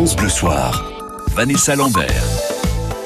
France Bleu Soir. Vanessa Lambert.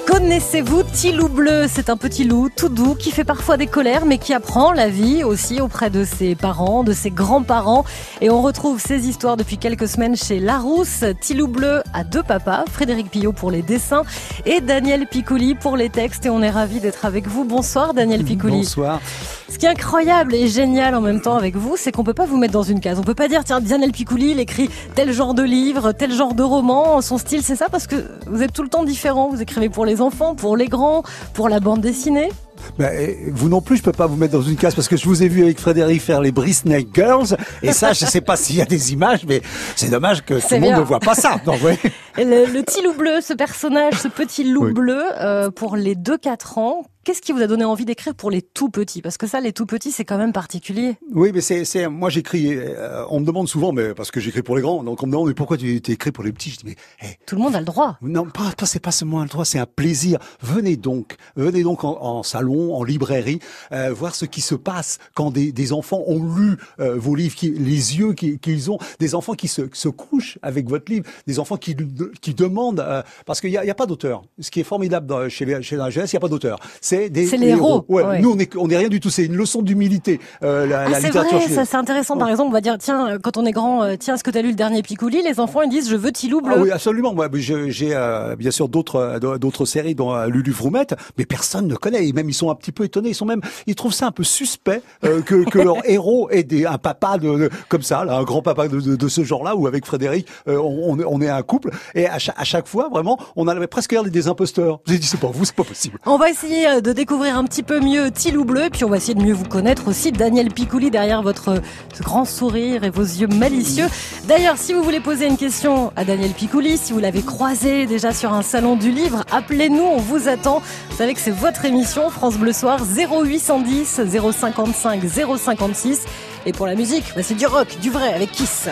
Connaissez-vous Tilou Bleu? C'est un petit loup tout doux qui fait parfois des colères mais qui apprend la vie aussi auprès de ses parents, de ses grands-parents. Et on retrouve ces histoires depuis quelques semaines chez Larousse. Tilou Bleu a deux papas, Frédéric Pillot pour les dessins et Daniel Piccoli pour les textes. Et on est ravis d'être avec vous. Bonsoir Daniel Piccoli. Bonsoir. Ce qui est incroyable et génial en même temps avec vous, c'est qu'on peut pas vous mettre dans une case. On peut pas dire tiens Daniel Piccoli, il écrit tel genre de livre, tel genre de roman. Son style c'est ça parce que vous êtes tout le temps différent. Vous écrivez pour les enfants, pour les grands, pour la bande dessinée. Ben, vous non plus, je peux pas vous mettre dans une case parce que je vous ai vu avec Frédéric faire les Brisney Girls et ça, je sais pas s'il y a des images, mais c'est dommage que tout le monde ne voit pas ça. Ouais. le, le, petit loup bleu, ce personnage, ce petit loup bleu, euh, pour les 2-4 ans, Qu'est-ce qui vous a donné envie d'écrire pour les tout petits? Parce que ça, les tout petits, c'est quand même particulier. Oui, mais c'est, moi j'écris. Euh, on me demande souvent, mais parce que j'écris pour les grands, donc on me demande mais pourquoi tu écris pour les petits? Je dis mais tout le monde a le droit. Non, pas, pas c'est pas seulement le droit, c'est un plaisir. Venez donc, venez donc en, en salon, en librairie, euh, voir ce qui se passe quand des, des enfants ont lu euh, vos livres, qui, les yeux qu'ils ont, des enfants qui se, se couchent avec votre livre, des enfants qui, qui demandent, euh, parce qu'il n'y a, pas d'auteur. Ce qui est formidable dans, chez, les, chez la jeunesse, il n'y a pas d'auteur. C'est des les héros. Ouais, Nous, on est, on est rien du tout. C'est une leçon d'humilité. La, ah, la littérature. Vrai, c'est intéressant. Par exemple, on va dire tiens, quand on est grand, tiens, est-ce que tu as lu le dernier Picouli? Les enfants ils disent je veux Tilou bleu. Ah oui, absolument. Moi, j'ai bien sûr d'autres d'autres séries dont Lulu Vroumette, mais personne ne connaît. Et même ils sont un petit peu étonnés. Ils sont même, ils trouvent ça un peu suspect que, que leur héros ait des, un papa de, comme ça, là, un grand papa de, de, de ce genre-là, ou avec Frédéric, on, on est un couple. Et à chaque, à chaque fois, vraiment, on avait presque l'air des imposteurs. J'ai dit c'est pas vous, c'est pas possible. On va essayer de découvrir un petit peu mieux Tilou Bleu, puis on va essayer de mieux vous connaître aussi. Daniel Picouli derrière votre grand sourire et vos yeux malicieux. D'ailleurs, si vous voulez poser une question à Daniel Picouli, si vous l'avez croisé déjà sur un salon du livre, appelez-nous, on vous attend. Vous savez que c'est votre émission, France Bleu Soir, 0810 055 056. Et pour la musique, c'est du rock, du vrai, avec Kiss.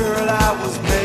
girl I was made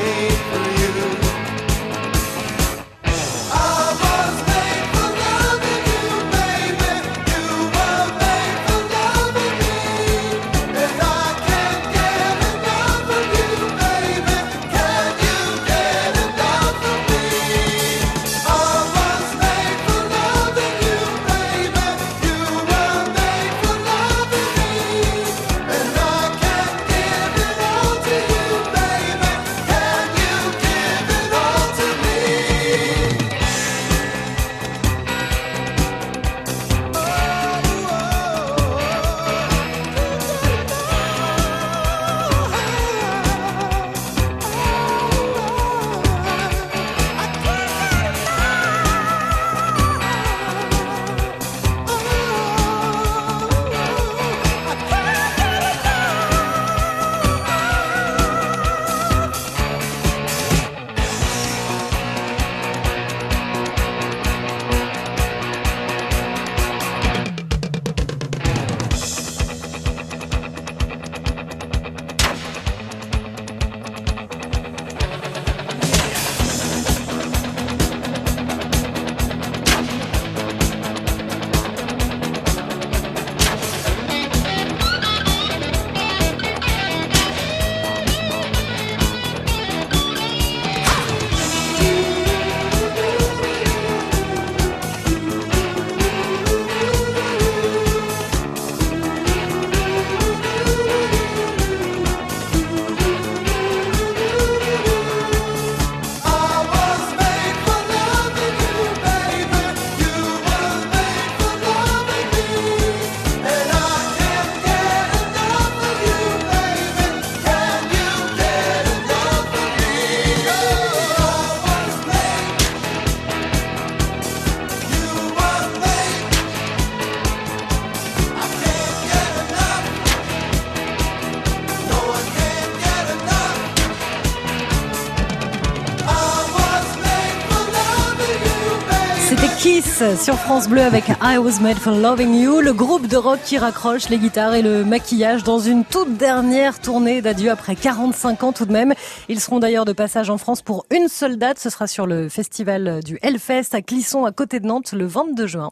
sur France Bleu avec I Was Made for Loving You, le groupe de rock qui raccroche les guitares et le maquillage dans une toute dernière tournée d'adieu après 45 ans tout de même. Ils seront d'ailleurs de passage en France pour une seule date, ce sera sur le festival du Hellfest à Clisson à côté de Nantes le 22 juin.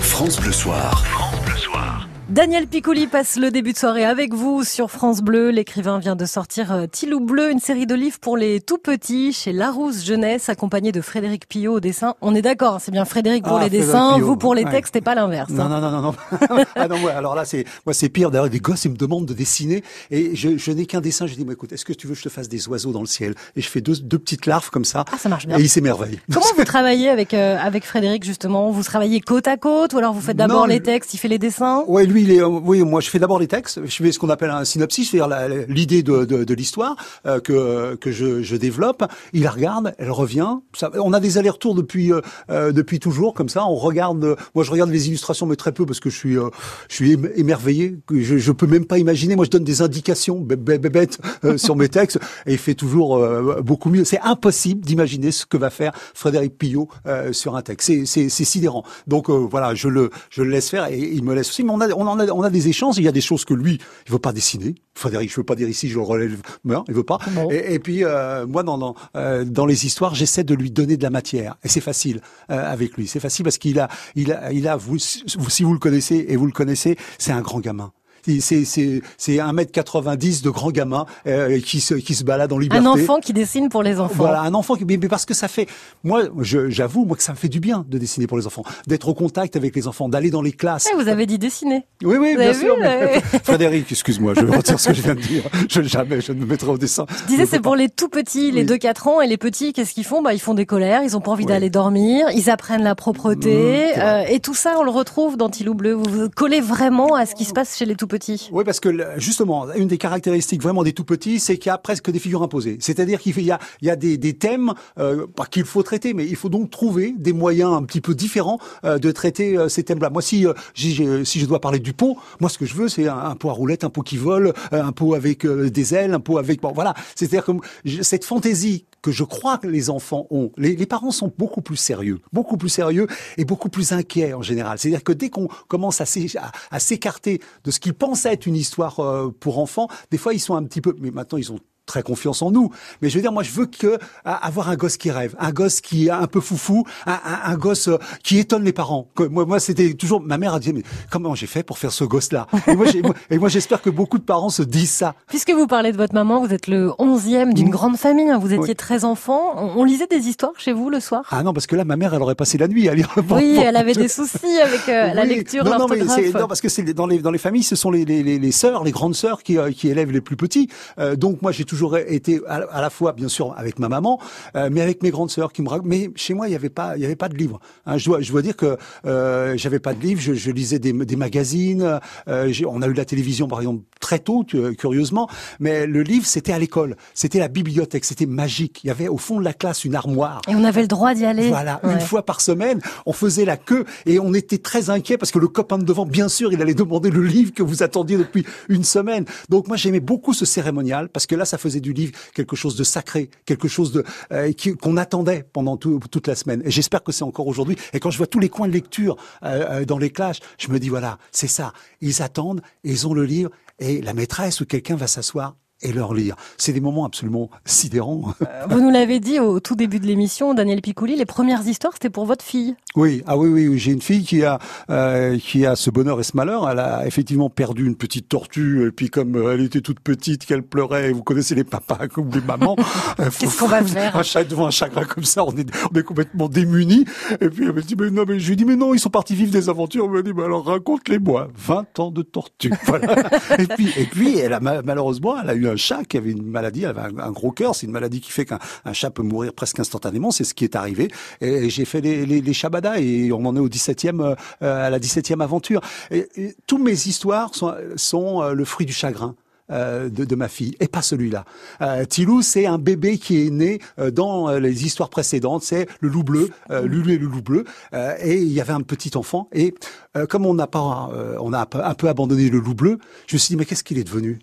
France Bleu Soir. Daniel Piccoli passe le début de soirée avec vous sur France Bleu. L'écrivain vient de sortir euh, Tilou Bleu, une série de livres pour les tout petits chez Larousse Jeunesse, accompagné de Frédéric Pillot au dessin. On est d'accord, c'est bien Frédéric pour Ah, les Frédéric dessins, Pillot, vous pour les ouais. textes et pas l'inverse. Non, hein. non, non, non, non. ah non, ouais, alors là, c'est, moi, c'est pire. D'ailleurs, des gosses, ils me demandent de dessiner et je, je n'ai qu'un dessin. Je dis, moi, écoute, est-ce que tu veux que je te fasse des oiseaux dans le ciel? Et je fais deux, deux petites larves comme ça. Ah, ça marche bien. Et il s'émerveille. Comment vous travaillez avec euh, avec Frédéric justement? Vous travaillez côte à côte ou alors vous faites d'abord les textes, il fait les dessins? Ouais, lui, oui, moi, je fais d'abord les textes. Je fais ce qu'on appelle un synopsis, c'est-à-dire l'idée de, l'histoire euh, que je, développe. Il la regarde, elle revient. On a des allers-retours depuis euh, euh, depuis toujours comme ça. On regarde. moi, je regarde les illustrations, mais très peu parce que je suis je émerveillé. Je, je peux même pas imaginer. Moi, je donne des indications bêtes sur mes textes et il fait toujours beaucoup mieux. C'est impossible d'imaginer ce que va faire Frédéric Pillot sur un texte. C'est sidérant. Donc voilà, je le laisse faire et il me laisse aussi. A on a des échanges. Il y a des choses que lui il veut pas dessiner. Frédéric, je veux pas dire ici, je le relève. Non, il veut pas. Et puis euh, moi dans dans, euh, dans les histoires, j'essaie de lui donner de la matière et c'est facile euh, avec lui. C'est facile parce qu'il a il a il a vous si vous le connaissez et vous le connaissez, c'est un grand gamin. C'est c'est c'est 1m90 de grand gamin euh, qui se qui se balade en liberté. Un enfant qui dessine pour les enfants. Voilà, un enfant qui, mais mais parce que ça fait, moi, j'avoue, moi, que ça me fait du bien de dessiner pour les enfants, d'être au contact avec les enfants, d'aller dans les classes. Eh, vous avez dit dessiner. Oui, oui, Vous bien sûr. vu, mais- ouais. Frédéric, excuse-moi, je retire ce que je viens de dire. Je jamais, je ne me mettrai au dessin. Je disais, c'est pour les tout petits, les Oui. 2-4 ans, et les petits, qu'est-ce qu'ils font? Bah, ils font des colères, ils ont pas envie Oui. d'aller dormir, ils apprennent la propreté, Mmh, euh, et tout ça, on le retrouve dans Tilou Bleu. Vous vous collez vraiment à ce qui se passe chez les tout Oui, parce que justement, une des caractéristiques vraiment des tout petits, c'est qu'il y a presque des figures imposées. C'est-à-dire qu'il y a, des, thèmes euh, qu'il faut traiter, mais il faut donc trouver des moyens un petit peu différents euh, de traiter euh, ces thèmes-là. Moi, si je dois parler du pot, moi, ce que je veux, c'est un, un pot à roulettes, un pot qui vole, un pot avec des ailes, un pot avec bon, voilà. C'est-à-dire que cette fantaisie que je crois que les enfants ont. Les, parents sont beaucoup plus sérieux, beaucoup plus sérieux et beaucoup plus inquiets en général. C'est-à-dire que dès qu'on commence à s'é- à- à s'écarter de ce qu'ils pensent être une histoire euh, pour enfants, des fois ils sont un petit peu, mais maintenant ils ont très confiance en nous. Mais je veux dire, moi, je veux que à- avoir un gosse qui rêve, un gosse qui est un peu foufou, un, un- un gosse euh, qui étonne les parents. Que moi, moi, c'était toujours ma mère a dit mais comment j'ai fait pour faire ce gosse-là? Et moi, et j'espère que beaucoup de parents se disent ça. Puisque vous parlez de votre maman, vous êtes le onzième d'une Mmh. grande famille, hein, vous étiez Oui. 13 enfants. On, on lisait des histoires chez vous le soir? Ah non, parce que là, ma mère, elle aurait passé la nuit à lire. Oui, elle avait des soucis avec euh, la Oui. lecture, non, non, mais non, parce que c'est dans les dans les familles, ce sont les les, les, les sœurs, les grandes sœurs qui euh, qui élèvent les plus petits. Euh, donc moi, j'ai toujours été à, à la fois, bien sûr, avec ma maman, euh, mais avec mes grandes sœurs qui me racontent. Mais chez moi, il y avait pas il y avait pas de livres. Hein, je dois je dois dire que euh, j'avais pas de livres. Je, je lisais des des magazines. Euh, on a eu la télévision par exemple très tôt, curieusement. Mais le livre, c'était à l'école. C'était la bibliothèque. C'était magique. Il y avait au fond de la classe une armoire. Et on avait le droit d'y aller. Voilà, Ouais. une fois par semaine, on faisait la queue et on était très inquiet parce que le copain de devant, bien sûr, il allait demander le livre que vous attendiez depuis une semaine. Donc moi, j'aimais beaucoup ce cérémonial parce que là, ça faisait du livre quelque chose de sacré, quelque chose de euh, qu'on attendait pendant tout- toute la semaine. Et j'espère que c'est encore aujourd'hui. Et quand je vois tous les coins de lecture euh, euh, dans les classes, je me dis voilà, c'est ça. Ils attendent, ils ont le livre et la maîtresse ou quelqu'un va s'asseoir et leur lire. C'est des moments absolument sidérants. Vous nous l'avez dit au tout début de l'émission, Daniel Picouli, les premières histoires, c'était pour votre fille. Oui, ah oui, oui, oui. j'ai une fille qui a euh, qui a ce bonheur et ce malheur. Elle a effectivement perdu une petite tortue et puis comme euh, elle était toute petite, qu'elle pleurait, vous connaissez les papas comme les mamans. euh, Qu'est-ce qu'on va faire un chat devant un chagrin comme ça, on est on est complètement démunis. Et puis elle me dit mais non, mais je lui dis mais non, ils sont partis vivre des aventures. Elle me dit mais alors raconte-les-moi. 20 ans de tortue. Voilà. et puis et puis elle a ma- malheureusement elle a eu un chat qui avait une maladie, avait un, gros cœur. C'est une maladie qui fait qu'un un chat peut mourir presque instantanément. C'est ce qui est arrivé. Et, j'ai fait les, les, Shabada et on en est au 17e euh, à la 17e aventure. Et, tous mes histoires sont, euh, le fruit du chagrin. euh, De, ma fille et pas celui-là. Euh, Tilou, c'est un bébé qui est né dans les histoires précédentes. C'est le loup bleu, Lulu et le loup bleu. Et il y avait un petit enfant. Et comme on n'a pas, on a un peu abandonné le loup bleu, je me suis dit mais qu'est-ce qu'il est devenu?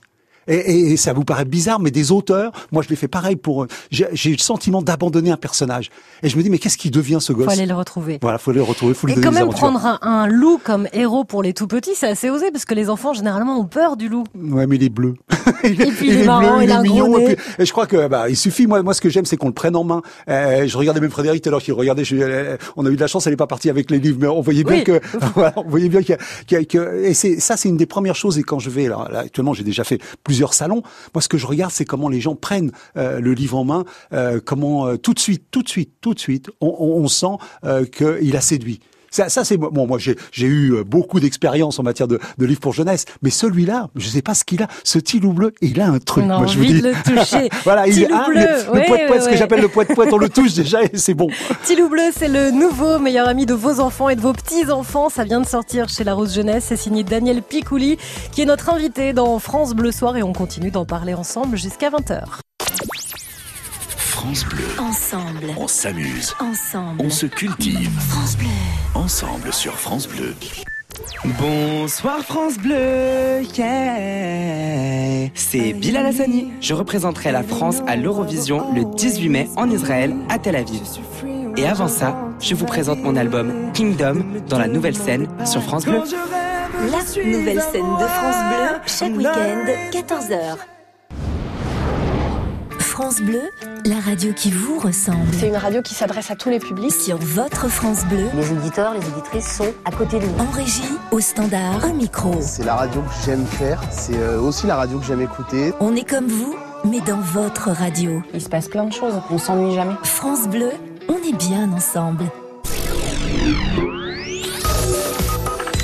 Et, et, ça vous paraît bizarre, mais des auteurs, moi je l'ai fait pareil pour. J'ai eu le sentiment d'abandonner un personnage. Et je me dis, mais qu'est-ce qui devient ce gosse Faut aller le retrouver. Voilà, faut le retrouver, faut lui Et donner quand même prendre un, un loup comme héros pour les tout petits, c'est assez osé parce que les enfants généralement ont peur du loup. Ouais, mais il est bleu. il, Et puis il est marrant, il a un gros mignon. Et, puis- et je crois que bah, il suffit. Moi, moi, ce que j'aime, c'est qu'on le prenne en main. Euh, je regardais même Frédéric tout à l'heure qui regardait. je- euh, on a eu de la chance, elle n'est pas partie avec les livres, mais on voyait bien Oui. que, voilà, on voyait bien qu'il y a, qu'il y a- que, et c'est ça, c'est une des premières choses. Et quand je vais là, là, actuellement, j'ai déjà fait salons. Moi, ce que je regarde, c'est comment les gens prennent euh, le livre en main, euh, comment euh, tout de suite, tout de suite, tout de suite, on, sent qu'il a séduit. Ça, ça c'est bon. Moi, j'ai j'ai eu euh, beaucoup d'expérience en matière de, de livres pour jeunesse, mais celui-là, je sais pas ce qu'il a. Ce tilou bleu, il a un truc. On a moi, je vous dis. de le toucher. voilà, il a bleu, le, ouais, le poète ce ouais, que j'appelle le poète poète, on le touche déjà et c'est bon. Tilou Bleu, c'est le nouveau meilleur ami de vos enfants et de vos petits-enfants. Ça vient de sortir chez La Rose Jeunesse. C'est signé Daniel Picouli, qui est notre invité dans France Bleu Soir et on continue d'en parler ensemble jusqu'à 20h. France Bleu, Ensemble, on s'amuse, ensemble. on se cultive. France Bleu. Ensemble sur France Bleu. Bonsoir France Bleu, yeah C'est Bilal Hassani. Je représenterai la France à l'Eurovision le 18 mai en Israël, à Tel Aviv. Et avant ça, je vous présente mon album Kingdom dans la nouvelle scène sur France Bleu. La nouvelle scène de France Bleu, chaque week-end, 14h. France Bleu, la radio qui vous ressemble. C'est une radio qui s'adresse à tous les publics. Sur votre France Bleu, Les auditeurs, les auditrices sont à côté de nous. en régie, au standard, au micro. C'est la radio que j'aime faire, c'est euh, aussi la radio que j'aime écouter. On est comme vous, mais dans votre radio. Il se passe plein de choses, on s'ennuie jamais. France Bleu, on est bien ensemble.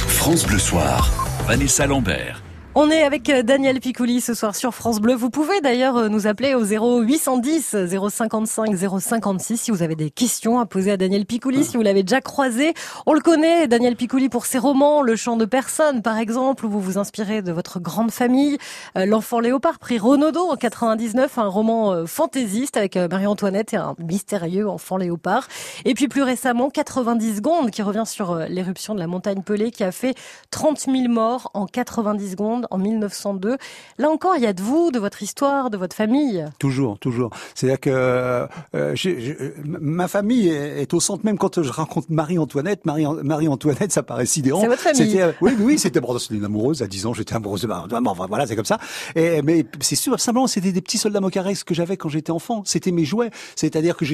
France Bleu Soir, Vanessa Lambert. On est avec euh, Daniel Picouli ce soir sur France Bleu. Vous pouvez d'ailleurs euh, nous appeler au 0810 055 056 si vous avez des questions à poser à Daniel Picouli, si vous l'avez déjà croisé. On le connaît, Daniel Picouli, pour ses romans, Le chant de personne par exemple, où vous vous inspirez de votre grande famille. Euh, L'enfant léopard, prix Renaudot en 99, un roman fantaisiste avec Marie-Antoinette et un mystérieux enfant léopard. Et puis plus récemment, 90 secondes, qui revient sur l'éruption de la montagne Pelée, qui a fait 30 000 morts en 90 secondes en 1902. Là encore, il y a de vous, de votre histoire, de votre famille? Toujours, toujours. C'est-à-dire que euh, j'ai- ma famille est, est au centre. Même quand je raconte Marie-Antoinette, Marie- Marie-Antoinette, ça paraît sidérant. C'est votre famille. Euh, oui, oui, c'était bon, une amoureuse. À 10 ans, j'étais amoureuse de enfin, voilà, c'est comme ça. Et, mais c'est sûr, simplement, c'était des petits soldats mocaresques que j'avais quand j'étais enfant. C'était mes jouets. C'est-à-dire que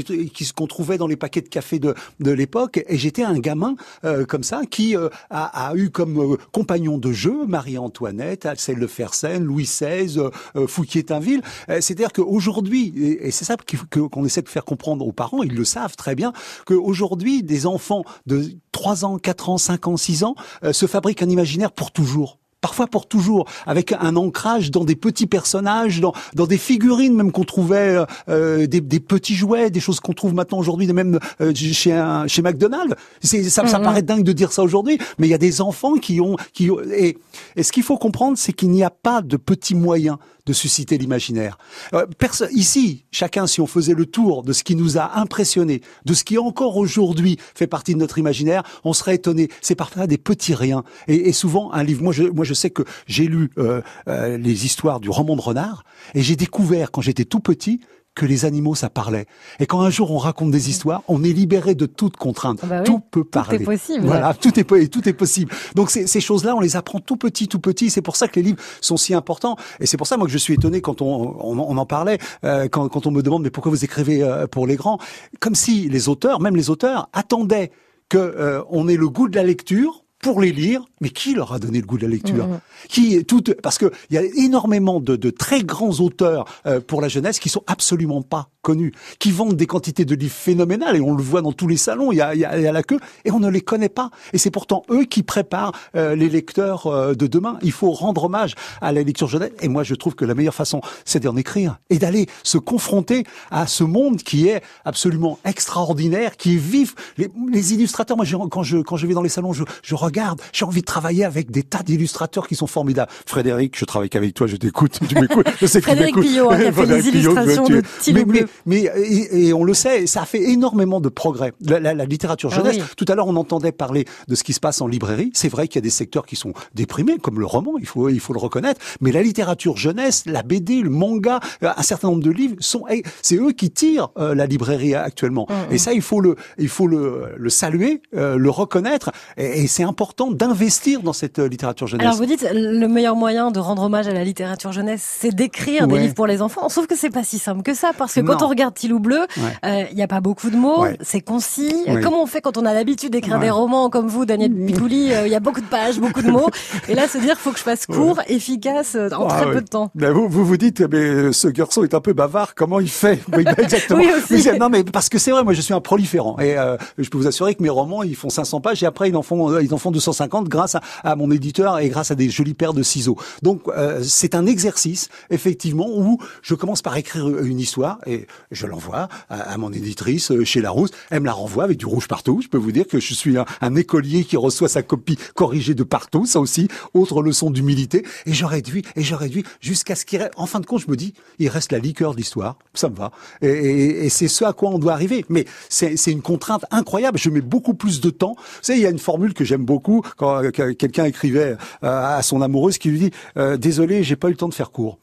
qu'on trouvait dans les paquets de café de, de l'époque. Et j'étais un gamin euh, comme ça qui euh, a, a eu comme euh, compagnon de jeu Marie-Antoinette, Alcelle de Fersen, Louis XVI, euh, euh, Fouquier-Tinville. Euh, C'est-à-dire qu'aujourd'hui, et, c'est ça qu'on essaie de faire comprendre aux parents, ils le savent très bien, qu'aujourd'hui, des enfants de 3 ans, 4 ans, 5 ans, 6 ans se fabriquent un imaginaire pour toujours. Parfois pour toujours, avec un ancrage dans des petits personnages, dans, dans des figurines même qu'on trouvait, euh, euh, des, des petits jouets, des choses qu'on trouve maintenant aujourd'hui, même euh, chez un, chez McDonald's. C'est, ça, ça paraît dingue de dire ça aujourd'hui, mais il y a des enfants qui ont, qui ont- et, et ce qu'il faut comprendre, c'est qu'il n'y a pas de petits moyens de susciter l'imaginaire. Euh, ici, chacun, si on faisait le tour de ce qui nous a impressionné, de ce qui encore aujourd'hui fait partie de notre imaginaire, on serait étonné. C'est parfois des petits riens. Et, souvent, un livre. Moi, je, moi, je sais que j'ai lu euh, euh, les histoires du roman de renard, et j'ai découvert quand j'étais tout petit que les animaux, ça parlait. Et quand un jour on raconte des histoires, on est libéré de toute contrainte. Ah bah oui, tout peut tout parler. est possible. Voilà, tout est po- tout est possible. Donc ces, ces choses-là, on les apprend tout petit, tout petit. C'est pour ça que les livres sont si importants. Et c'est pour ça moi que je suis étonné quand on, on, on en parlait, euh, quand, quand on me demande mais pourquoi vous écrivez euh, pour les grands, comme si les auteurs, même les auteurs, attendaient que euh, on ait le goût de la lecture pour les lire, mais qui leur a donné le goût de la lecture Mhm. Qui parce que il y a énormément de, de très grands auteurs euh, pour la jeunesse qui sont absolument pas connus, qui vendent des quantités de livres phénoménales et on le voit dans tous les salons, il y a, il y a, il y a la queue et on ne les connaît pas. Et c'est pourtant eux qui préparent euh, les lecteurs euh, de demain. Il faut rendre hommage à la lecture jeunesse. Et moi, je trouve que la meilleure façon, c'est d'en écrire et d'aller se confronter à ce monde qui est absolument extraordinaire, qui est vif. Les, les illustrateurs, moi, je- quand je quand je vais dans les salons, je, je regarde. J'ai envie de travailler avec des tas d'illustrateurs qui sont formidables. Frédéric, je travaille qu'avec toi, je t'écoute, tu m'écoutes. Je sais que tu Frédéric. Pillot, hein, qui a fait les illustrations de Bleu. Mais et, et on le sait, ça a fait énormément de progrès. La, la- la littérature Ah jeunesse. oui. Tout à l'heure, on entendait parler de ce qui se passe en librairie. C'est vrai qu'il y a des secteurs qui sont déprimés, comme le roman. Il faut il faut le reconnaître. Mais la littérature jeunesse, la BD, le manga, un certain nombre de livres sont eh, c'est eux qui tirent euh, la librairie actuellement. Mm, Et ça, il faut le il faut le, le saluer, euh, le reconnaître. Et, et c'est important d'investir dans cette euh, littérature jeunesse. Alors vous dites le meilleur moyen de rendre hommage à la littérature jeunesse, c'est d'écrire des livres pour les enfants. Sauf que c'est pas si simple que ça, parce que quand Non. on regarde Tilou Bleu, Ouais. il n'y a pas beaucoup de mots, Ouais. c'est concis. Ouais. Comment on fait quand on a l'habitude d'écrire Ouais. des romans comme vous, Daniel Picouli Il y a beaucoup de pages, beaucoup de mots. Et là, se dire faut que je fasse court, efficace, euh, en Ah très ouais. peu de temps. Ben vous, vous vous dites, mais euh, ce garçon est un peu bavard, comment il fait? Oui, ben exactement. Oui, aussi. Mais non, mais parce que c'est vrai, moi je suis un proliférant. Et euh, je peux vous assurer que mes romans, ils font 500 pages et après ils en font, euh, ils en font 250 grâce à, à mon éditeur et grâce à des jolies paires de ciseaux. Donc euh, c'est un exercice, effectivement, où je commence par écrire une histoire et je l'envoie à, mon éditrice euh, chez Larousse. Elle me la renvoie avec du rouge partout. Je peux vous dire que je suis un, écolier qui reçoit sa copie corrigée de partout. Ça aussi, autre leçon d'humilité. Et je réduis, et je réduis jusqu'à ce qu'il reste. En fin de compte, je me dis, il reste la liqueur de l'histoire. Ça me va. Et, c'est ce à quoi on doit arriver. Mais c'est une contrainte incroyable. Je mets beaucoup plus de temps. Vous savez, il y a une formule que j'aime beaucoup quand euh, que- quelqu'un écrivait euh, à son amoureuse qui lui dit, euh, désolé, j'ai pas eu le temps de faire court.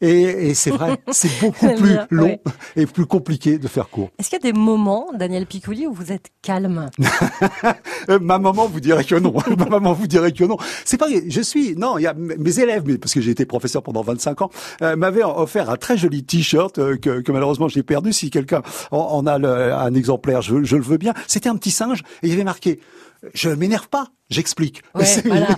Et, et c'est vrai, c'est beaucoup plus bien, long ouais. et plus compliqué de faire court. Est-ce qu'il y a des moments, Daniel Picouli, où vous êtes calme? Euh, ma maman vous dirait que non. ma maman vous dirait que non. C'est pas, je suis, non, il y a mes élèves, mais parce que j'ai été professeur pendant 25 ans, euh, m'avaient offert un très joli t-shirt euh, que, que malheureusement j'ai perdu. Si quelqu'un en, en a le- un exemplaire, je, je le veux bien. C'était un petit singe et il y avait marqué. Je m'énerve pas, j'explique. Ouais, voilà.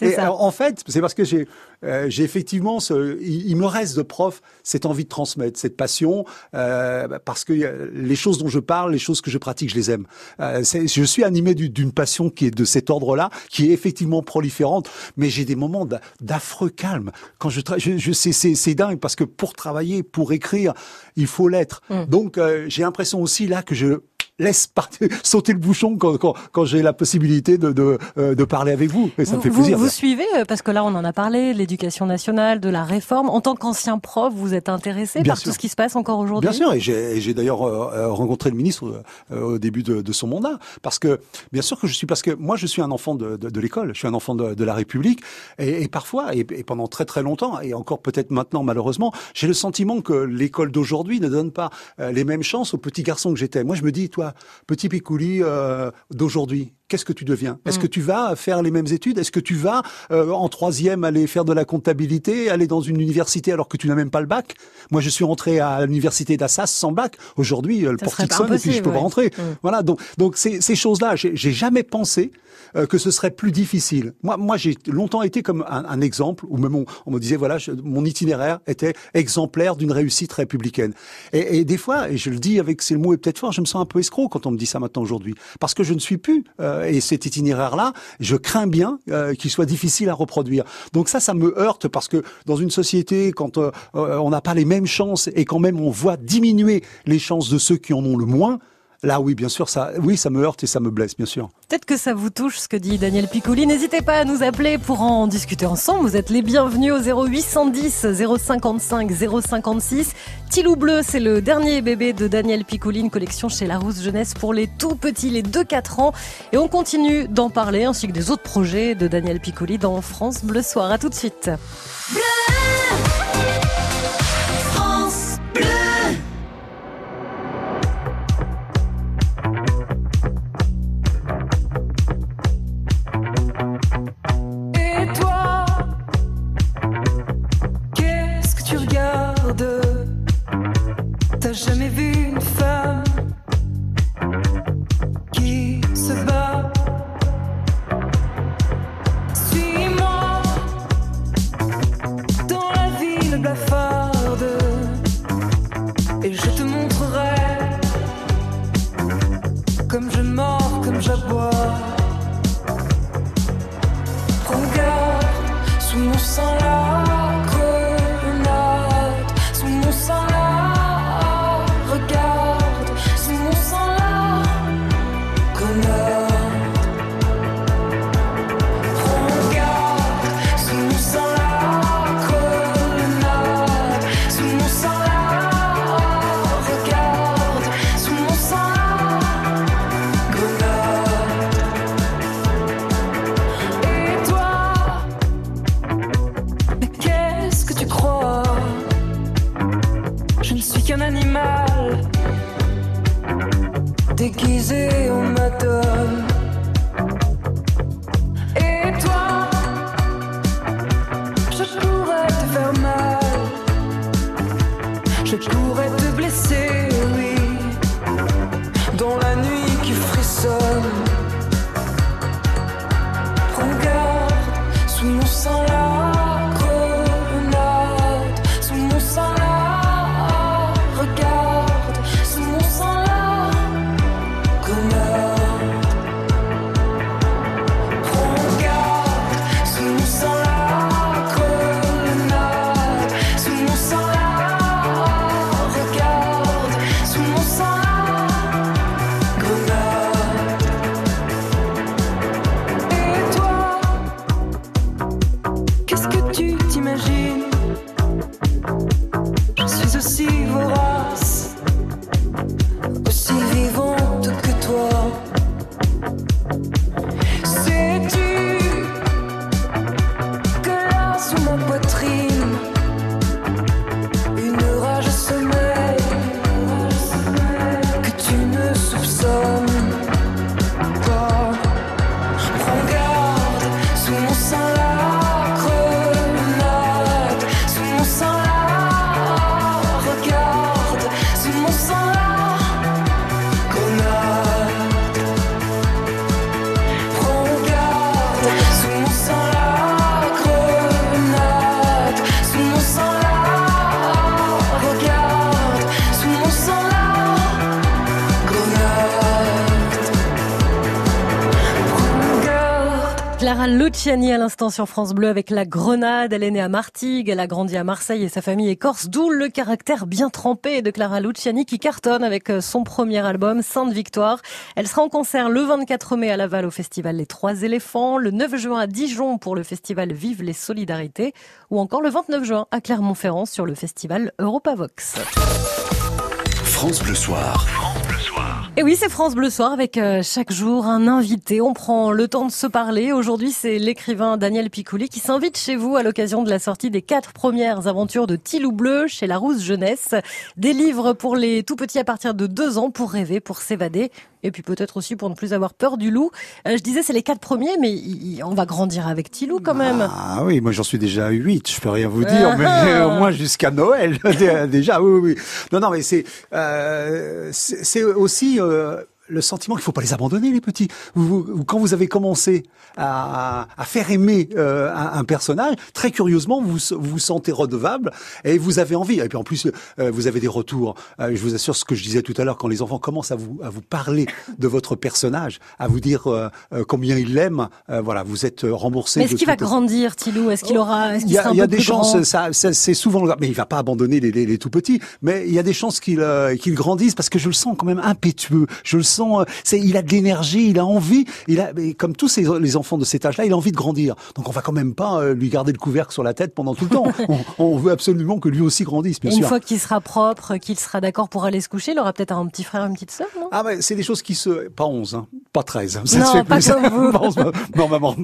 Et ça. en fait, c'est parce que j'ai, euh, j'ai effectivement, ce, il, il me reste de prof cette envie de transmettre, cette passion, euh, bah, parce que euh, les choses dont je parle, les choses que je pratique, je les aime. Euh, je suis animé du- d'une passion qui est de cet ordre-là, qui est effectivement proliférante, mais j'ai des moments d'a- d'affreux calme. Quand je, je, je c'est, dingue parce que pour travailler, pour écrire, il faut l'être. Mm. Donc euh, j'ai l'impression aussi là que je laisse par- sauter le bouchon quand, quand, quand j'ai la possibilité de, de, euh, de parler avec vous. Et ça vous, me fait plaisir. vous suivez, euh, parce que là on en a parlé, de l'éducation nationale, de la réforme. En tant qu'ancien prof, vous êtes intéressé Bien par sûr. tout ce qui se passe encore aujourd'hui? Bien sûr, et j'ai d'ailleurs euh, rencontré le ministre au début de, de son mandat, parce que bien sûr que je suis, parce que moi je suis un enfant de, de, de l'école, je suis un enfant de, la République, et, et parfois, et, et pendant très très longtemps, et encore peut-être maintenant malheureusement, j'ai le sentiment que l'école d'aujourd'hui ne donne pas les mêmes chances aux petits garçons que j'étais. Moi je me dis, toi, petit Picouli euh, d'aujourd'hui, qu'est-ce que tu deviens? Est-ce que tu vas faire les mêmes études? Est-ce que tu vas euh, en troisième aller faire de la comptabilité, aller dans une université alors que tu n'as même pas le bac? Moi, je suis rentré à l'université d'Assas sans bac. Aujourd'hui, euh, le portique sonne et puis je peux pas rentrer. Mm. Voilà. Donc, donc ces, ces choses-là, j'ai j'ai jamais pensé euh, que ce serait plus difficile. Moi, moi, j'ai longtemps été comme un, un exemple où même on, on me disait voilà, je- mon itinéraire était exemplaire d'une réussite républicaine. Et, et des fois, et je le dis avec ces mots et peut-être fort, je me sens un peu escroc quand on me dit ça maintenant aujourd'hui, parce que je ne suis plus. euh, et cet itinéraire-là, je crains bien euh, qu'il soit difficile à reproduire. Donc ça, ça me heurte parce que dans une société, quand euh, euh, on n'a pas les mêmes chances et quand même on voit diminuer les chances de ceux qui en ont le moins. Là, oui, bien sûr, ça, oui, ça me heurte et ça me blesse, bien sûr. Peut-être que ça vous touche ce que dit Daniel Piccoli. N'hésitez pas à nous appeler pour en discuter ensemble. Vous êtes les bienvenus au 0810 055 056. Tilou Bleu, c'est le dernier bébé de Daniel Piccoli, une collection chez Larousse Jeunesse pour les tout petits, les 2-4 ans. Et on continue d'en parler ainsi que des autres projets de Daniel Piccoli dans France Bleu Soir. À tout de suite. À l'instant sur France Bleu avec la Grenade. Elle est née à Martigues, elle a grandi à Marseille et sa famille est corse, d'où le caractère bien trempé de Clara Luciani qui cartonne avec euh, son premier album Sainte Victoire. Elle sera en concert le 24 mai à Laval au festival Les Trois Éléphants, le 9 juin à Dijon pour le festival Vive les Solidarités ou encore le 29 juin à Clermont-Ferrand sur le festival Europavox. France Bleu Soir. Et oui, c'est France Bleu Soir avec euh, chaque jour un invité. On prend le temps de se parler. Aujourd'hui, c'est l'écrivain Daniel Picouli qui s'invite chez vous à l'occasion de la sortie des quatre premières aventures de Tilou Bleu chez La Rousse Jeunesse. Des livres pour les tout petits à partir de deux ans pour rêver, pour s'évader. Et puis peut-être aussi pour ne plus avoir peur du loup. Euh, je disais, c'est les quatre premiers, mais on va grandir avec Tilou quand même. Ah oui, moi j'en suis déjà à huit, je peux rien vous dire, mais au moins jusqu'à Noël déjà. Oui, oui, oui. Non, non, mais c'est euh, c'est aussi euh, le sentiment qu'il faut pas les abandonner, les petits. Vous, quand vous avez commencé à, à faire aimer euh, un, personnage, très curieusement, vous vous sentez redevable et vous avez envie. Et puis en plus, euh, vous avez des retours. Euh, je vous assure ce que je disais tout à l'heure, quand les enfants commencent à vous à vous parler de votre personnage, à vous dire combien ils l'aiment, voilà, vous êtes remboursé. Mais est-ce qu'il va grandir, Tilou Est-ce qu'il aura Il y a, y a des chances. Ça, ça c'est souvent. Mais il va pas abandonner les, les, les, tout petits. Mais il y a des chances qu'il qu'il grandisse parce que je le sens quand même impétueux. Je le sens euh, c'est, il a de l'énergie, il a envie, il a, comme tous ces, les enfants de cet âge-là, il a envie de grandir. Donc on va quand même pas euh, lui garder le couvercle sur la tête pendant tout le temps. on, veut absolument que lui aussi grandisse, bien sûr. Une fois qu'il sera propre, qu'il sera d'accord pour aller se coucher, il aura peut-être un petit frère, une petite sœur, non? Ah ouais, c'est des choses qui se, pas 11, hein, pas 13. Ça non, se fait pas plus. Comme vous. non, maman,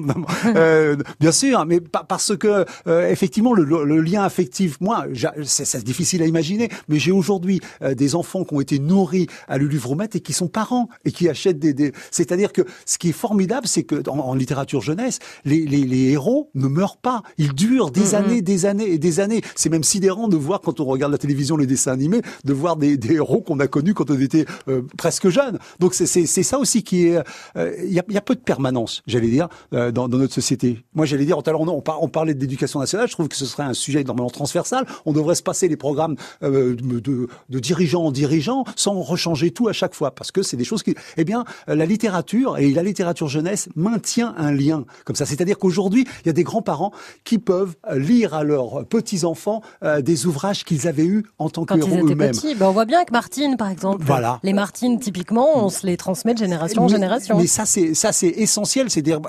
Euh, bien sûr, mais parce que euh, effectivement le, le, lien affectif, moi, c'est difficile à imaginer, mais j'ai aujourd'hui des enfants qui ont été nourris à Lulu et qui sont parents et qui achètent des... des... C'est-à-dire que ce qui est formidable, c'est que en, littérature jeunesse, les, les, les, héros ne meurent pas. Ils durent des mm-hmm. années, des années et des années. C'est même sidérant de voir, quand on regarde la télévision, les dessins animés, de voir des, des héros qu'on a connus quand on était euh, presque jeunes. Donc c'est ça aussi qui est... Euh, il y, a, y, a, peu de permanence, j'allais dire, euh, dans, dans, notre société. Moi, j'allais dire, tout à l'heure, on, on, parlait d'éducation nationale, je trouve que ce serait un sujet normalement transversal. On devrait se passer les programmes de, de, de dirigeants en dirigeants sans rechanger tout à chaque fois, parce que c'est des choses qui... Eh bien, la littérature et la littérature jeunesse maintient un lien comme ça. C'est-à-dire qu'aujourd'hui, il y a des grands-parents qui peuvent lire à leurs petits-enfants euh, des ouvrages qu'ils avaient eus en tant que héros eux-mêmes. Ben, on voit bien que Martine, par exemple, voilà. les Martines, typiquement, on se les transmet de génération en génération. Mais ça, c'est ça, c'est essentiel. C'est-à-dire,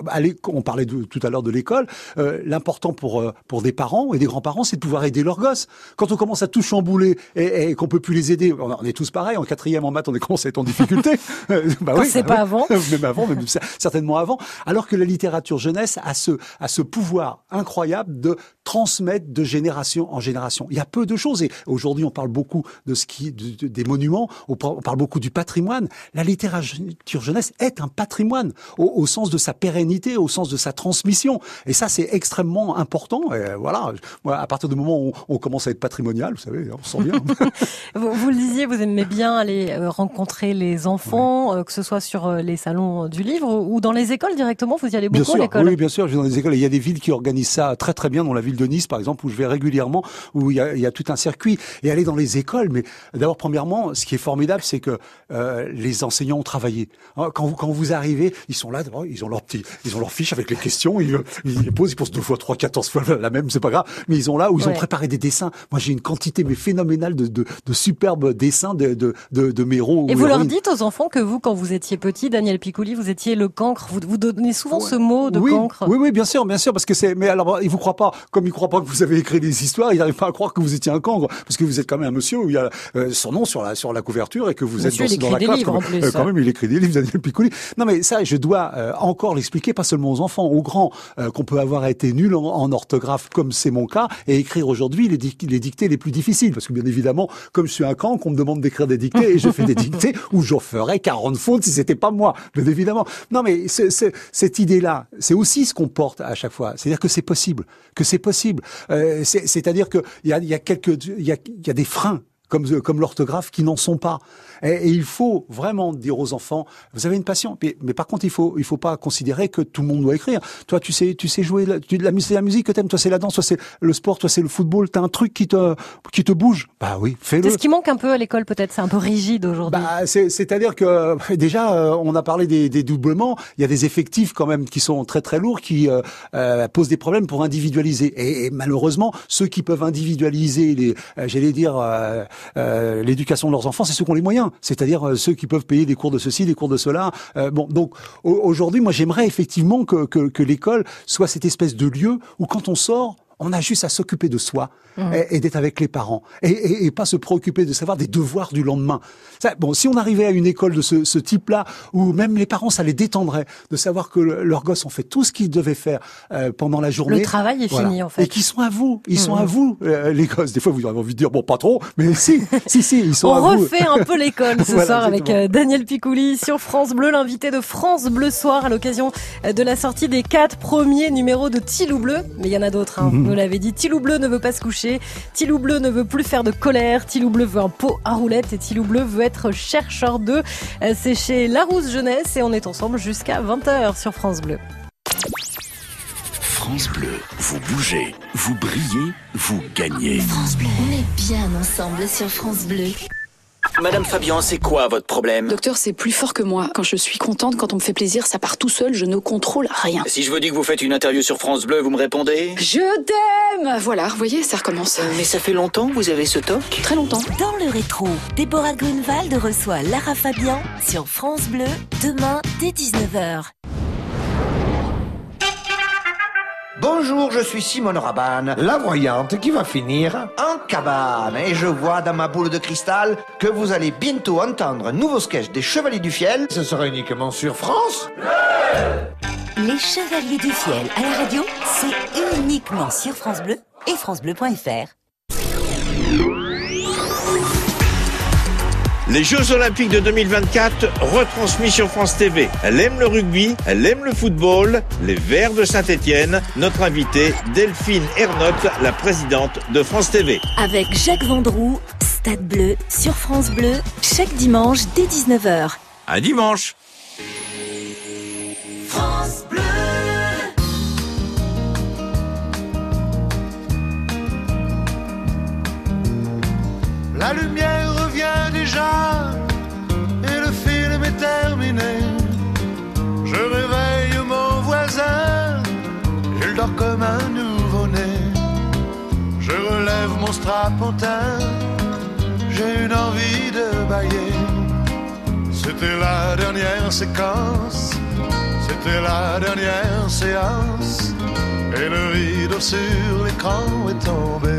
on parlait de, tout à l'heure de l'école. Euh, L'important pour euh, pour des parents et des grands-parents, c'est de pouvoir aider leurs gosses. Quand on commence à tout chambouler et, et qu'on peut plus les aider, on est tous pareils. En quatrième en maths, on est commencé à être en difficulté. Bah oui, c'est pas avant. même avant, même certainement avant. Alors que la littérature jeunesse a ce, a ce pouvoir incroyable de transmettre de génération en génération. Il y a peu de choses et aujourd'hui on parle beaucoup de ce qui, des monuments, on parle beaucoup du patrimoine. La littérature jeunesse est un patrimoine au, sens de sa pérennité, au sens de sa transmission. Et ça c'est extrêmement important. Et voilà, à partir du moment où on commence à être patrimonial, vous savez, on sent bien. vous, vous, le disiez, vous aimez bien aller euh, rencontrer les enfants, euh, que ce soit sur euh, les salons du livre ou dans les écoles directement Vous y allez beaucoup à l'école Oui, bien sûr, je vais dans les écoles. il y a des villes qui organisent ça très très bien, dans la ville de Nice par exemple, où je vais régulièrement, où il y a, il y a tout un circuit. Et aller dans les écoles, mais d'abord premièrement, ce qui est formidable, c'est que euh, les enseignants ont travaillé. Hein, quand vous quand vous arrivez, ils sont là, ils ont leur petit, ils ont leur fiche avec les questions, ils, ils posent, ils posent deux fois, trois, quatorze fois la même, c'est pas grave, mais ils ont là où ils ont préparé des dessins. Moi, j'ai une quantité mais phénoménale de, de, de superbes dessins de de, de, de. Et vous leur dites aux enfants que vous, quand vous étiez petit, Daniel Picouli, vous étiez le cancre. Vous, vous donnez souvent ce mot de oui, cancre. Oui, oui, bien sûr, bien sûr, parce que c'est. Mais alors, ils vous croient pas. Comme ils croient pas que vous avez écrit des histoires, ils n'arrivent pas à croire que vous étiez un cancre, parce que vous êtes quand même un monsieur où il y a euh, son nom sur la sur la couverture et que vous monsieur, êtes dans, dans la classe. Livres, quand, plus, euh, quand même, il écrit des livres, Daniel Picouli. Non, mais ça, je dois euh, encore l'expliquer, pas seulement aux enfants, aux grands, euh, qu'on peut avoir été nul en, en orthographe, comme c'est mon cas, et écrire aujourd'hui les, les dictées les plus difficiles, parce que bien évidemment, comme je suis un cancre, on me demande d'écrire des dictées et je fais des dictées où j'en ferais 40 fautes si c'était pas moi. Bien évidemment. Non, mais cette idée-là, c'est aussi ce qu'on porte à chaque fois. C'est-à-dire que c'est possible, que c'est possible. Euh, C'est-à-dire qu'il y a, y a quelques, y a, y a des freins comme, euh, comme l'orthographe qui n'en sont pas. Et, et il faut vraiment dire aux enfants, vous avez une passion, mais, mais par contre, il faut, il faut pas considérer que tout le monde doit écrire. Toi, tu sais, tu sais jouer, la, tu, la, musique que t'aimes, toi c'est la danse, toi c'est le sport, toi c'est le football, t'as un truc qui te, qui te bouge. Bah oui, fais-le. C'est ce qui manque un peu à l'école peut-être, c'est un peu rigide aujourd'hui. Bah, c'est- c'est-à-dire que déjà, euh, on a parlé des, des doublements. Il y a des effectifs quand même qui sont très très lourds, qui euh, euh, posent des problèmes pour individualiser. Et, et malheureusement, ceux qui peuvent individualiser, les, euh, j'allais dire, euh, l'éducation de leurs enfants, c'est ceux qui ont les moyens. C'est-à-dire euh, ceux qui peuvent payer des cours de ceci, des cours de cela. Euh, bon, donc au- aujourd'hui, moi, j'aimerais effectivement que, que, que l'école soit cette espèce de lieu où quand on sort, on a juste à s'occuper de soi et, et d'être avec les parents et, et, et pas se préoccuper de savoir des devoirs du lendemain. Ça, bon, si on arrivait à une école de ce, ce type-là où même les parents, ça les détendrait de savoir que le- leurs gosses ont fait tout ce qu'ils devaient faire euh, pendant la journée. Le travail est fini, en fait. Et qu'ils sont à vous, ils sont Mhm. à vous, euh, les gosses. Des fois, vous avez envie de dire bon, pas trop, mais si, si, si, ils sont On à vous. refait un peu l'école ce Voilà, soir avec exactement. euh, Daniel Picouli sur France Bleu, l'invité de France Bleu Soir à l'occasion de la sortie des quatre premiers numéros de Tilou Bleu. Mais il y en a d'autres, hein. Mhm. Vous l'avez dit. Tilou Bleu ne veut pas se coucher. Tilou Bleu ne veut plus faire de colère. Tilou Bleu veut un pot à roulettes et Tilou Bleu veut être chercheur d'eux. Euh, C'est chez Larousse Jeunesse et on est ensemble jusqu'à 20h sur France Bleu. France Bleu, vous bougez, vous brillez, vous gagnez. France Bleu. On est bien ensemble sur France Bleu. Madame Fabian, c'est quoi votre problème? Docteur, c'est plus fort que moi. Quand je suis contente, quand on me fait plaisir, ça part tout seul, je ne contrôle rien. Si je vous dis que vous faites une interview sur France Bleu, vous me répondez? Je t'aime Voilà, vous voyez, ça recommence. Mais ça fait longtemps que vous avez ce toc? Très longtemps. Dans le rétro, Déborah Grunewald reçoit Lara Fabian sur France Bleu demain dès 19h. Bonjour, je suis Simone Rabanne, la voyante qui va finir en cabane. Et je vois dans ma boule de cristal que vous allez bientôt entendre un nouveau sketch des Chevaliers du Fiel. Ce sera uniquement sur France. Les Chevaliers du Fiel à la radio, c'est uniquement sur France Bleu et francebleu.fr. Les Jeux Olympiques de 2024 retransmis sur France TV. Elle aime le rugby, elle aime le football, les Verts de Saint-Étienne. Notre invitée, Delphine Ernotte, la présidente de France TV. Avec Jacques Vendroux, Stade Bleu sur France Bleu, chaque dimanche dès 19h. À dimanche. France Bleu. La lumière déjà et le film est terminé. Je réveille mon voisin, il dort comme un nouveau-né. Je relève mon strapontin, j'ai une envie de bailler. C'était la dernière séquence, c'était la dernière séance, et le rideau sur l'écran est tombé.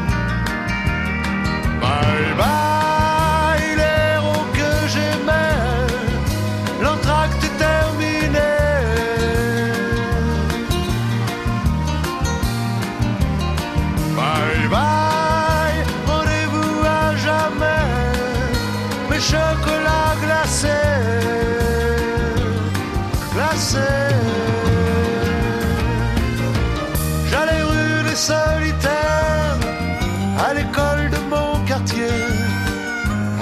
Bye bye,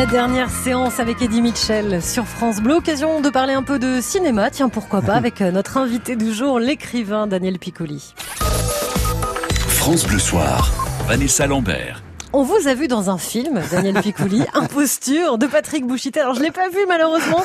La dernière séance avec Eddie Mitchell sur France Bleu. Occasion de parler un peu de cinéma. Tiens, pourquoi pas, avec euh, notre invité du jour, l'écrivain Daniel Piccoli. France Bleu Soir, Vanessa Lambert. On vous a vu dans un film, Daniel Piccoli, Imposture de Patrick Bouchité. Alors je l'ai pas vu malheureusement,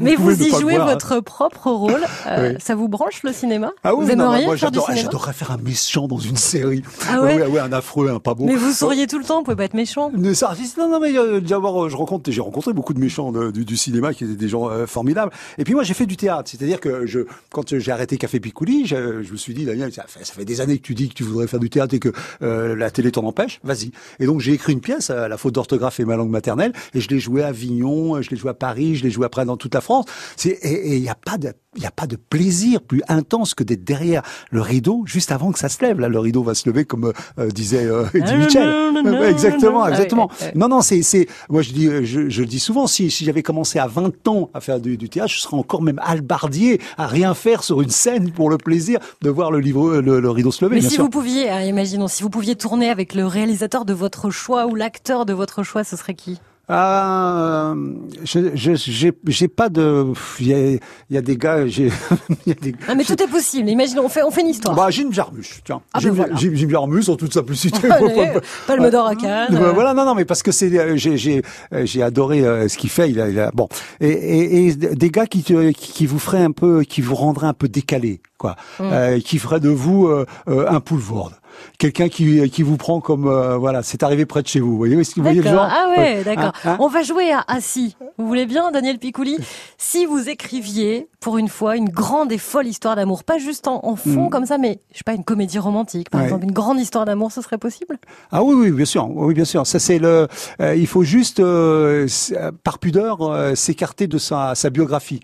mais vous, pouvez y jouez hein. votre propre rôle. Euh, Oui. Ça vous branche le cinéma Ah oui, Vous non, aimeriez moi faire du j'adorerais, cinéma j'adorerais faire un méchant dans une série. Ah ouais ouais, un affreux, un pas beau. Mais vous souriez tout le temps, vous pouvez pas être méchant. Non, non, mais euh, d'abord, je rencontre, j'ai rencontré beaucoup de méchants de- du, du cinéma qui étaient des gens euh, formidables. Et puis moi, j'ai fait du théâtre, c'est-à-dire que je, quand j'ai arrêté Café Picouli, je, je me suis dit, Daniel, ça fait, ça fait des années que tu dis que tu voudrais faire du théâtre et que la télé t'en empêche. Vas-y. Et donc j'ai écrit une pièce, euh, la faute d'orthographe et ma langue maternelle, et je l'ai joué à Avignon, euh, je l'ai joué à Paris, je l'ai joué après dans toute la France. Et il y a pas de il n'y a pas de plaisir plus intense que d'être derrière le rideau juste avant que ça se lève. Là, le rideau va se lever, comme euh, disait euh, Eddie Mitchell. Ouais, exactement, Ah oui, exactement. Non, non, c'est, c'est, moi je dis, je, je le dis souvent, si, si j'avais commencé à 20 ans à faire du, du théâtre, je serais encore même albardier à rien faire sur une scène pour le plaisir de voir le livre, le, le rideau se lever. Mais si sûr. vous pouviez, euh, imaginons, si vous pouviez tourner avec le réalisateur de votre choix ou l'acteur de votre choix, ce serait qui? Ah, je, j'ai, pas de, il y a, y a des gars, j'ai, des, Ah mais tout est possible. Imaginons, on fait, on fait une histoire. Bah, Jim Jarmusch, tiens. Ah, ben Jim, voilà. Jim, Jim Jarmusch, en toute simplicité. Allez, Palme d'or à Cannes. Euh, Voilà, non, non, mais parce que c'est, euh, j'ai, j'ai, euh, j'ai adoré euh, ce qu'il fait. Il a, il a, bon, et, et, et des gars qui, qui vous feraient un peu, qui vous rendraient un peu décalé, quoi, Mm. euh, qui ferait de vous euh, un Poulvord. Quelqu'un qui, qui vous prend comme, euh, voilà, c'est arrivé près de chez vous. Vous voyez, vous voyez le genre Ah ouais, Ouais. d'accord. Hein, hein On va jouer à Assis. Vous voulez bien, Daniel Picouli? Si vous écriviez, pour une fois, une grande et folle histoire d'amour, pas juste en, en fond Mm. comme ça, mais je sais pas, une comédie romantique, par Ouais. exemple, une grande histoire d'amour, ce serait possible? Ah oui, oui, bien sûr, oui, bien sûr. Ça c'est le. euh, il faut juste, euh, euh, par pudeur, euh, s'écarter de sa, sa biographie.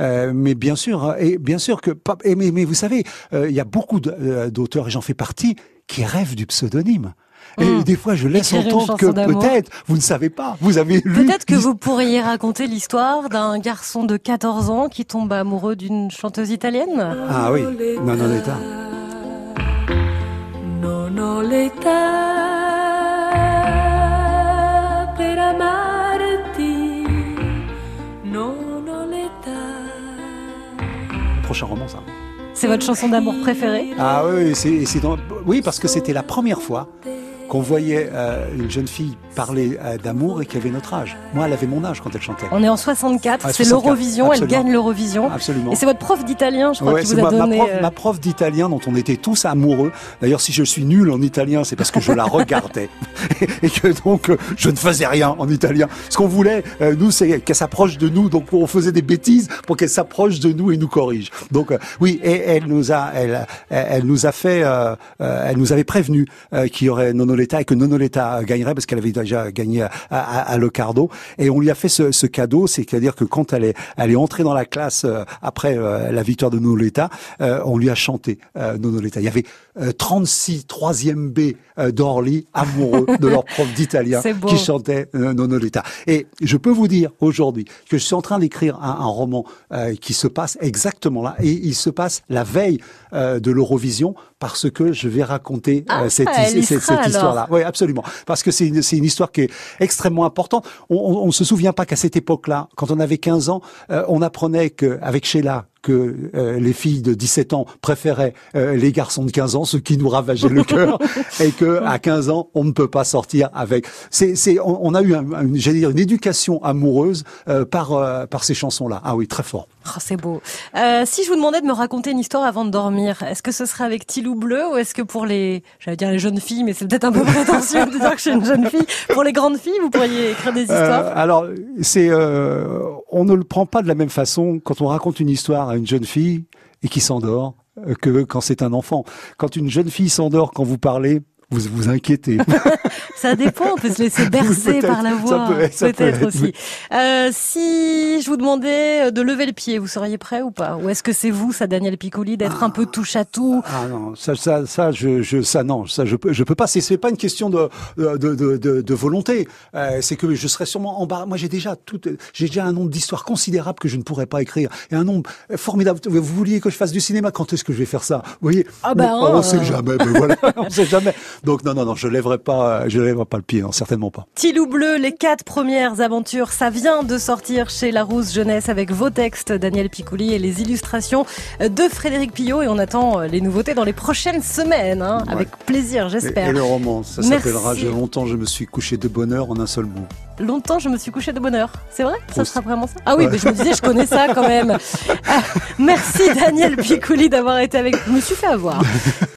Euh, mais bien sûr, euh, et bien sûr que. mais, mais vous savez, euh, il y a beaucoup euh, d'auteurs, et j'en fais partie, qui rêvent du pseudonyme. Et Mm. des fois, je laisse Écrire entendre que peut-être vous ne savez pas. Vous avez lu. Peut-être que vous pourriez raconter l'histoire d'un garçon de 14 ans qui tombe amoureux d'une chanteuse italienne Ah oui, non, non, l'État. Non per amarti, non ho l'età. Prochain roman, ça. C'est votre chanson d'amour préférée Ah oui, c'est, oui, parce que c'était la première fois qu'on voyait euh, une jeune fille parler euh, d'amour et qui avait notre âge. Moi, elle avait mon âge quand elle chantait. On est en 64, Ah, c'est 64, l'Eurovision, elle gagne l'Eurovision. Absolument. Et c'est votre prof d'italien, je crois, Ouais, qui vous a ma, ma donné... prof, euh, ma prof d'italien dont on était tous amoureux. D'ailleurs, si je suis nul en italien, c'est parce que je la regardais et que donc euh, je ne faisais rien en italien. Ce qu'on voulait, euh, nous, c'est qu'elle s'approche de nous. Donc on faisait des bêtises pour qu'elle s'approche de nous et nous corrige. Donc euh, oui, et elle nous a, elle, elle, nous a fait, elle nous avait prévenu euh, qu'il y aurait Nonoletta et que Nonoletta gagnerait parce qu'elle avait déjà gagné à, à, à Locarno. Et on lui a fait ce, ce cadeau, c'est-à-dire que quand elle est, elle est entrée dans la classe euh, après euh, la victoire de Nonoletta, euh, on lui a chanté euh, Nonoletta. Il y avait euh, 36 troisième B euh, d'Orly amoureux de leur prof d'italien qui chantait euh, Nonoletta. Et je peux vous dire aujourd'hui que je suis en train d'écrire un, un roman euh, qui se passe exactement là et il se passe la veille euh, de l'Eurovision parce que je vais raconter euh, Ah, cette, sera, cette histoire-là. Oui, absolument. Parce que c'est une, c'est une histoire qui est extrêmement importante. On, on se souvient pas qu'à cette époque-là, quand on avait 15 ans, euh, on apprenait que avec Sheila que euh, les filles de 17 ans préféraient euh, les garçons de 15 ans, ce qui nous ravageait le cœur, et que à 15 ans, on ne peut pas sortir avec. C'est, c'est, on, on a eu, un, une, j'allais dire, une éducation amoureuse euh, par euh, par ces chansons-là. Ah oui, très fort. Oh, c'est beau. Euh, si je vous demandais de me raconter une histoire avant de dormir, est-ce que ce serait avec Tilou Bleu ou est-ce que pour les, j'allais dire les jeunes filles, mais c'est peut-être un peu prétentieux de dire que je suis une jeune fille. Pour les grandes filles, vous pourriez écrire des histoires? Euh, alors, c'est, euh, on ne le prend pas de la même façon quand on raconte une histoire à une jeune fille et qui s'endort euh, que quand c'est un enfant. Quand une jeune fille s'endort quand vous parlez, vous vous inquiétez. ça dépend, on peut se laisser bercer par la voix. Peut-être peut aussi. Euh, si je vous demandais de lever le pied, vous seriez prêt ou pas? Ou est-ce que c'est vous, ça, Daniel Piccoli, d'être ah. un peu touche à tout? Ah non, ça, ça, ça, je, je, ça non, ça, je peux, je peux pas. C'est, c'est pas une question de, de, de, de, de volonté. Euh, c'est que je serais sûrement embarrassé. Moi, j'ai déjà tout, j'ai déjà un nombre d'histoires considérables que je ne pourrais pas écrire et un nombre formidable. Vous vouliez que je fasse du cinéma? Quand est-ce que je vais faire ça? Vous voyez? Ah bah, on, on sait jamais. Mais voilà, on sait jamais. Donc non, non, non, je lèverai pas, je lèverai pas le pied, non, certainement pas. Tilou Bleu, les quatre premières aventures, ça vient de sortir chez Larousse Jeunesse avec vos textes, Daniel Picouli, et les illustrations de Frédéric Pillot. Et on attend les nouveautés dans les prochaines semaines, hein, ouais. avec plaisir, j'espère. Et, et, le roman, ça s'appellera J'ai longtemps, je me suis couché de bonheur en un seul mot. Longtemps, je me suis couché de bonheur. C'est vrai? Ça sera vraiment ça? Ah oui, ouais. mais je me disais, je connais ça quand même. Ah, merci Daniel Picouli d'avoir été avec. Je me suis fait avoir.